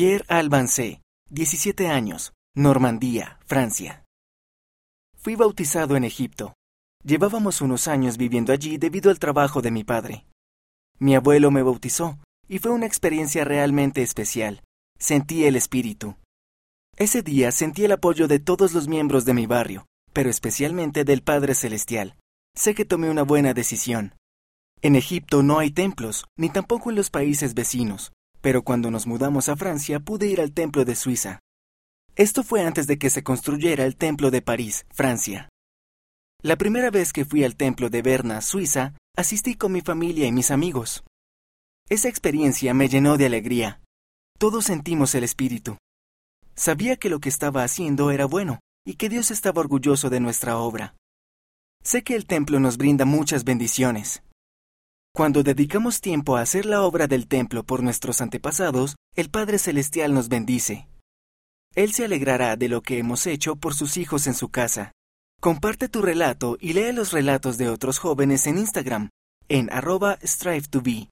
Pierre Albancé, 17 años, Normandía, Francia. Fui bautizado en Egipto. Llevábamos unos años viviendo allí debido al trabajo de mi padre. Mi abuelo me bautizó, y fue una experiencia realmente especial. Sentí el espíritu. Ese día sentí el apoyo de todos los miembros de mi barrio, pero especialmente del Padre Celestial. Sé que tomé una buena decisión. En Egipto no hay templos, ni tampoco en los países vecinos, pero cuando nos mudamos a Francia pude ir al templo de Suiza. Esto fue antes de que se construyera el templo de París, Francia. La primera vez que fui al templo de Berna, Suiza, asistí con mi familia y mis amigos. Esa experiencia me llenó de alegría. Todos sentimos el espíritu. Sabía que lo que estaba haciendo era bueno y que Dios estaba orgulloso de nuestra obra. Sé que el templo nos brinda muchas bendiciones. Cuando dedicamos tiempo a hacer la obra del templo por nuestros antepasados, el Padre Celestial nos bendice. Él se alegrará de lo que hemos hecho por sus hijos en su casa. Comparte tu relato y lee los relatos de otros jóvenes en Instagram, en arroba strive to be.